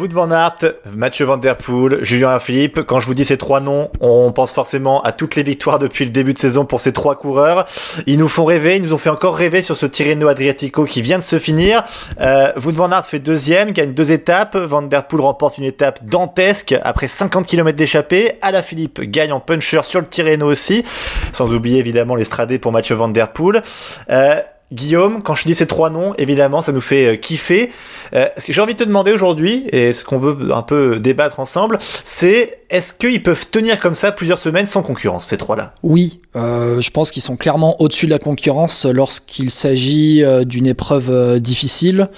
Wout van Aert, Mathieu Van Der Poel, Julien Philippe. Quand je vous dis ces trois noms, on pense forcément à toutes les victoires depuis le début de saison pour ces trois coureurs. Ils nous font rêver, ils nous ont fait encore rêver sur ce Tirreno Adriatico qui vient de se finir. Euh, Wout van Aert fait deuxième, gagne deux étapes. Van Der Poel remporte une étape dantesque après 50 km d'échappée. Ala Philippe gagne en puncher sur le Tirreno aussi. Sans oublier évidemment l'Estradé pour Mathieu Van Der Poel. Euh, Guillaume, quand je dis ces trois noms, évidemment, ça nous fait euh, kiffer. Euh, ce que j'ai envie de te demander aujourd'hui, et ce qu'on veut un peu débattre ensemble, c'est est-ce qu'ils peuvent tenir comme ça plusieurs semaines sans concurrence, ces trois-là? Oui, euh, je pense qu'ils sont clairement au-dessus de la concurrence lorsqu'il s'agit euh, d'une épreuve euh, difficile,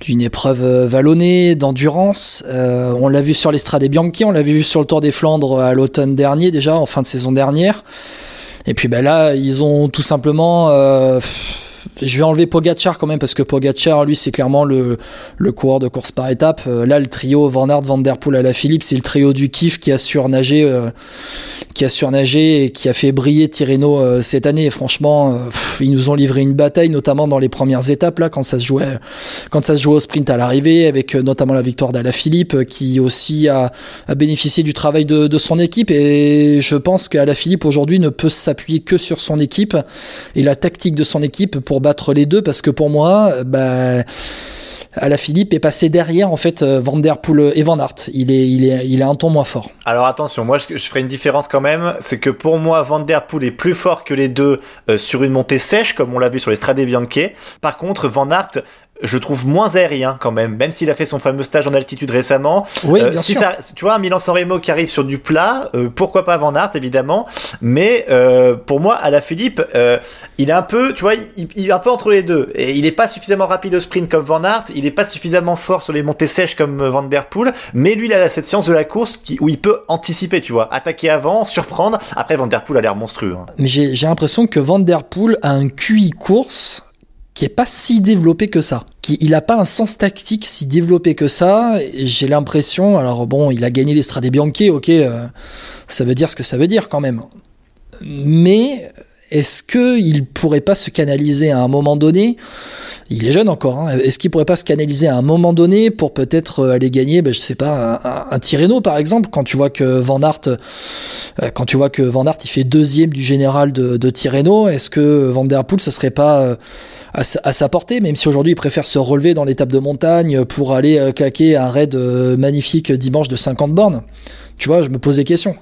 d'une épreuve vallonnée, d'endurance. Euh, on l'a vu sur l'Estrade Bianchi, on l'a vu sur le Tour des Flandres à l'automne dernier déjà, en fin de saison dernière. Et puis ben là, ils ont tout simplement... je vais enlever Pogachar quand même parce que Pogachar lui c'est clairement le, le coureur de course par étape. Euh, là le trio Van Aert, Van Der Poel à la Philippe c'est le trio du kiff qui a surnagé, euh, qui a surnagé et qui a fait briller Tirreno euh, cette année. Franchement ils nous ont livré une bataille notamment dans les premières étapes là quand ça se jouait, quand ça se jouait au sprint à l'arrivée avec notamment la victoire d'Ala Philippe euh, qui aussi a, a bénéficié du travail de, de son équipe et je pense qu'Ala Philippe aujourd'hui ne peut s'appuyer que sur son équipe et la tactique de son équipe battre les deux parce que pour moi, euh, bah, Philippe est passé derrière en fait euh, Van Der Poel et Van Aert. Il est, il est, il est un ton moins fort. Alors attention, moi je, ferai une différence quand même, c'est que pour moi Van Der Poel est plus fort que les deux euh, sur une montée sèche comme on l'a vu sur les Strade Bianche. Par contre Van Aert je trouve moins aérien quand même, même s'il a fait son fameux stage en altitude récemment. Oui, Euh, bien si sûr. ça, tu vois, un Milan-San Remo qui arrive sur du plat, euh, pourquoi pas Van Aert évidemment, mais euh, pour moi, à la Philippe, euh, il est un peu, tu vois, il, il est un peu entre les deux. Et il est pas suffisamment rapide au sprint comme Van Aert, il est pas suffisamment fort sur les montées sèches comme Van Der Poel, mais lui, il a cette science de la course qui, où il peut anticiper, tu vois, attaquer avant, surprendre. Après, Van Der Poel a l'air monstrueux. hein. Mais j'ai j'ai l'impression que Van Der Poel a un QI course qui est pas si développé que ça. Qui, il a pas un sens tactique si développé que ça. J'ai l'impression, alors bon, il a gagné les Strade Bianche, ok, euh, ça veut dire ce que ça veut dire quand même. Mais est-ce que il pourrait pas se canaliser à un moment donné Il est jeune encore. hein, Est-ce qu'il pourrait pas se canaliser à un moment donné pour peut-être euh, aller gagner, ben, je sais pas, un, un, par exemple, quand tu vois que Van Aert, euh, quand tu vois que Van Aert il fait deuxième du général de, de est-ce que Van Der Poel ça serait pas euh, à, sa- portée, même si aujourd'hui il préfère se relever dans l'étape de montagne pour aller claquer un raid magnifique dimanche de 50 bornes? Tu vois, je me pose des questions.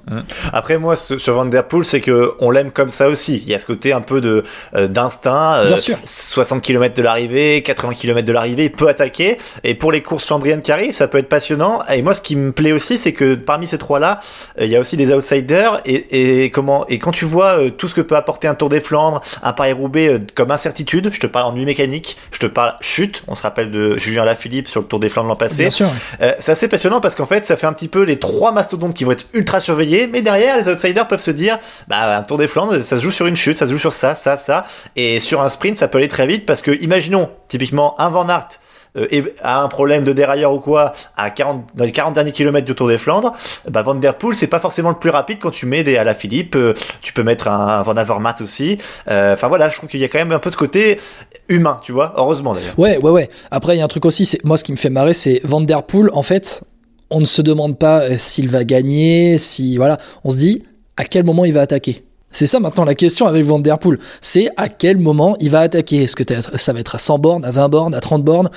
Après moi ce- sur Van Der Poel c'est que on l'aime comme ça aussi. Il y a ce côté un peu de euh, d'instinct. euh, Bien sûr. 60 km de l'arrivée, 80 km de l'arrivée, il peut attaquer. Et pour les courses chambriennes qui arrivent, ça peut être passionnant. Et moi ce qui me plaît aussi c'est que parmi ces trois là, il y a aussi des outsiders. Et, et comment et quand tu vois euh, tout ce que peut apporter un Tour des Flandres, un Paris Roubaix euh, comme incertitude, je te parle en nuit mécanique, je te parle chute. On se rappelle de Julien Lafilippe sur le Tour des Flandres l'an passé. Bien sûr. Euh, c'est assez passionnant parce qu'en fait, ça fait un petit peu les trois mastodontes qui vont être ultra surveillés, mais derrière, les outsiders peuvent se dire, bah, un Tour des Flandres, ça se joue sur une chute, ça se joue sur ça, ça, ça, et sur un sprint, ça peut aller très vite parce que, imaginons, typiquement, un Van Aert, euh, a un problème de dérailleur ou quoi à 40, dans les 40 derniers kilomètres du Tour des Flandres, bah Van Der Poel c'est pas forcément le plus rapide quand tu mets des à la Philippe, euh, tu peux mettre un, Van Avermaet aussi. Euh, Enfin voilà, je trouve qu'il y a quand même un peu ce côté humain, tu vois, heureusement d'ailleurs. Ouais, ouais, ouais. Après, il y a un truc aussi, moi ce qui me fait marrer, c'est Van Der Poel. En fait, on ne se demande pas euh, s'il va gagner, si voilà, on se dit à quel moment il va attaquer? C'est ça maintenant la question avec Van. C'est à quel moment il va attaquer? Est-ce que ça va être à 100 bornes, à 20 bornes, à 30 bornes?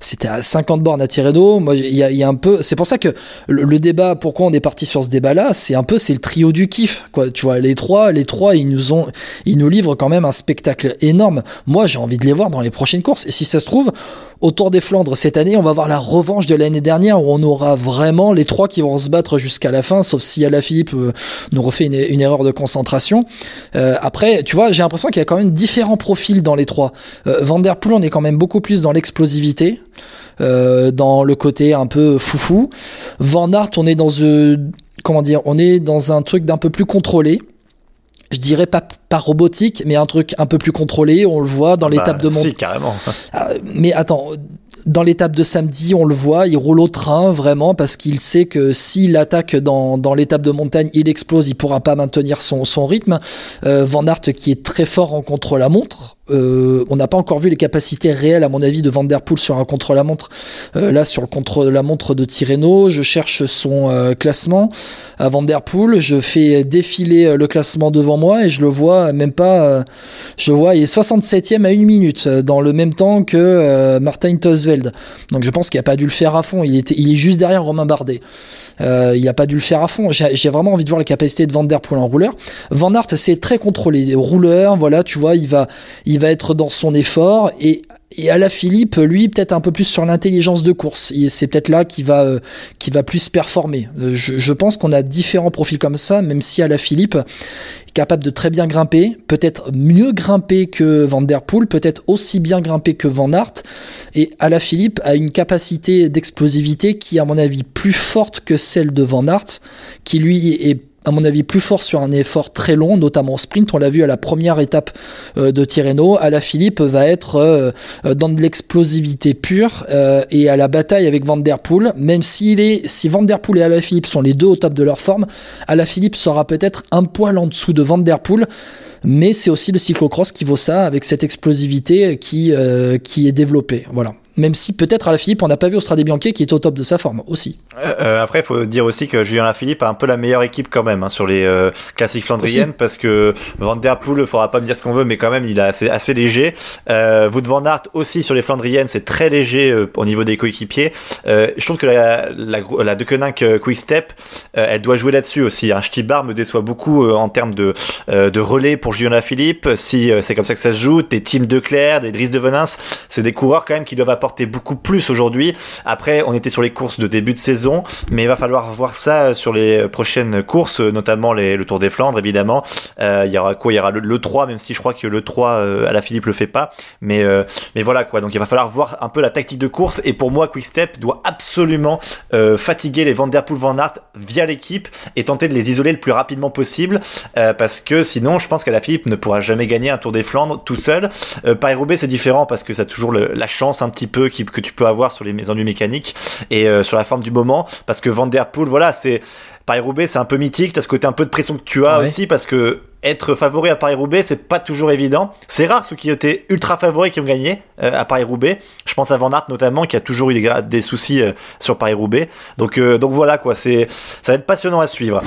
C'était à 50 bornes à Tirreno. Moi, il y a, il y a un peu. C'est pour ça que le, le débat, pourquoi on est parti sur ce débat-là, c'est un peu c'est le trio du kiff. Quoi. Tu vois, les trois, les trois, ils nous ont, ils nous livrent quand même un spectacle énorme. Moi, j'ai envie de les voir dans les prochaines courses. Et si ça se trouve, au Tour des Flandres cette année, on va voir la revanche de l'année dernière où on aura vraiment les trois qui vont se battre jusqu'à la fin, sauf si Alaphilippe euh, nous refait une, erreur de concentration. Euh, après, tu vois, j'ai l'impression qu'il y a quand même différents profils dans les trois. Euh, Van Der Poel, on est quand même beaucoup plus dans l'explosivité. euh, dans le côté un peu foufou. Van Aert, on est dans comment on est dans un truc d'un peu plus contrôlé. Je dirais pas, pas robotique, mais un truc un peu plus contrôlé. On le voit dans Bah, l'étape de montagne. Si, carrément. Ah, mais attends, dans l'étape de samedi, on le voit, il roule au train vraiment parce qu'il sait que s'il attaque dans, dans l'étape de montagne, il explose, il pourra pas maintenir son, son rythme. Euh, Van Aert qui est très fort en contre-la-montre. Euh, on n'a pas encore vu les capacités réelles, à mon avis, de Van sur un contre-la-montre. Euh, là, sur le contre-la-montre de Tirreno, je cherche son euh, classement à Van. Je fais défiler le classement devant moi et je le vois même pas. je vois, il est 67e à une minute, dans le même temps que Martin Tosveld. Donc je pense qu'il a pas dû le faire à fond. Il est juste derrière Romain Bardet. Euh, il a pas dû le faire à fond. J'ai vraiment envie de voir les capacités de Van Der Poel en rouleur. Van Aert, c'est très contrôlé. Rouleur, voilà, tu vois, il va, il va être dans son effort et et à la Philippe, lui, peut-être un peu plus sur l'intelligence de course. Et c'est peut-être là qu'il va, euh, qui va plus performer. Euh, je, je pense qu'on a différents profils comme ça, même si à la Philippe, capable de très bien grimper, peut-être mieux grimper que Van Der Poel, peut-être aussi bien grimper que Van Aert. Et à la Philippe a une capacité d'explosivité qui, à mon avis, plus forte que celle de Van Aert, qui lui est à mon avis plus fort sur un effort très long, notamment sprint. On l'a vu à la première étape euh, de Tirreno. À Philippe va être euh, euh, dans de l'explosivité pure et à la bataille avec Van Der Poel. Même s'il est, si Van Der Poel et Ala Philippe sont les deux au top de leur forme, Ala Philippe sera peut-être un poil en dessous de Van Der Poel. Mais c'est aussi le cyclocross qui vaut ça avec cette explosivité qui, qui est développée. Voilà. Même si peut-être à la Philippe, on n'a pas vu Strade Bianchi qui est au top de sa forme aussi. Euh, euh, après, il faut dire aussi que Julien Lafilippe a un peu la meilleure équipe quand même hein, sur les euh, classiques flandriennes Aussi. parce que Van Der Poel, il faudra pas me dire ce qu'on veut, mais quand même, il est assez, assez léger. Euh, Wout van Aert aussi sur les flandriennes, c'est très léger au niveau des coéquipiers. Je trouve que la, la, la Deceuninck euh, Quick Step, elle doit jouer là-dessus aussi. Un Stibar me déçoit beaucoup en termes de, de relais pour Julien Lafilippe. Si c'est comme ça que ça se joue, des Tim Declerc, des Driss de Venins, c'est des coureurs quand même qui doivent beaucoup plus aujourd'hui. Après, on était sur les courses de début de saison, mais il va falloir voir ça sur les prochaines courses, notamment le Tour des Flandres, évidemment. Euh, il y aura quoi? Il y aura le, le 3, même si je crois que le 3 euh, à la Philippe le fait pas. Mais, euh, mais voilà quoi. Donc il va falloir voir un peu la tactique de course. Et pour moi, Quickstep doit absolument fatiguer les Van Der Poel, Van Aert via l'équipe et tenter de les isoler le plus rapidement possible, parce que sinon, je pense qu'à la Philippe ne pourra jamais gagner un Tour des Flandres tout seul. Paris-Roubaix, c'est différent parce que ça a toujours la chance un petit peu qui, que tu peux avoir sur les ennuis mécaniques et euh, sur la forme du moment, parce que Van Der Poel, voilà, c'est Paris-Roubaix, c'est un peu mythique, t'as ce côté un peu de pression que tu as Ouais. aussi, parce que être favori à Paris-Roubaix, c'est pas toujours évident. C'est rare ceux qui étaient ultra favoris qui ont gagné euh, à Paris-Roubaix. Je pense à Van Aert notamment, qui a toujours eu des, soucis euh, sur Paris-Roubaix. Donc, euh, donc voilà quoi, c'est, ça va être passionnant à suivre.